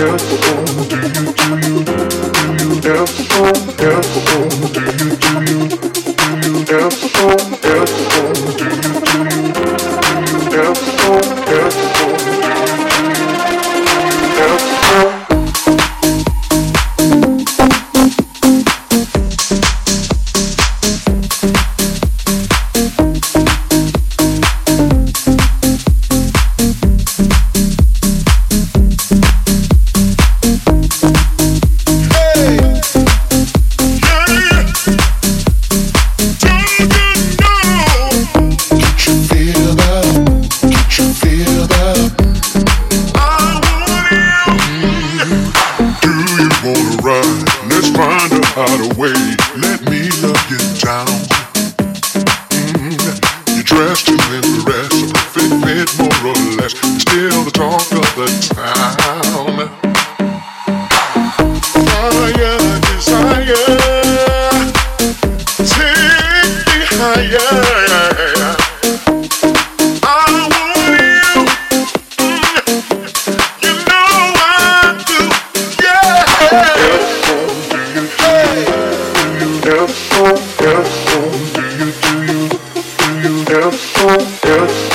ever home? Do you, do you, do you ever home? Ever beautiful, beautiful.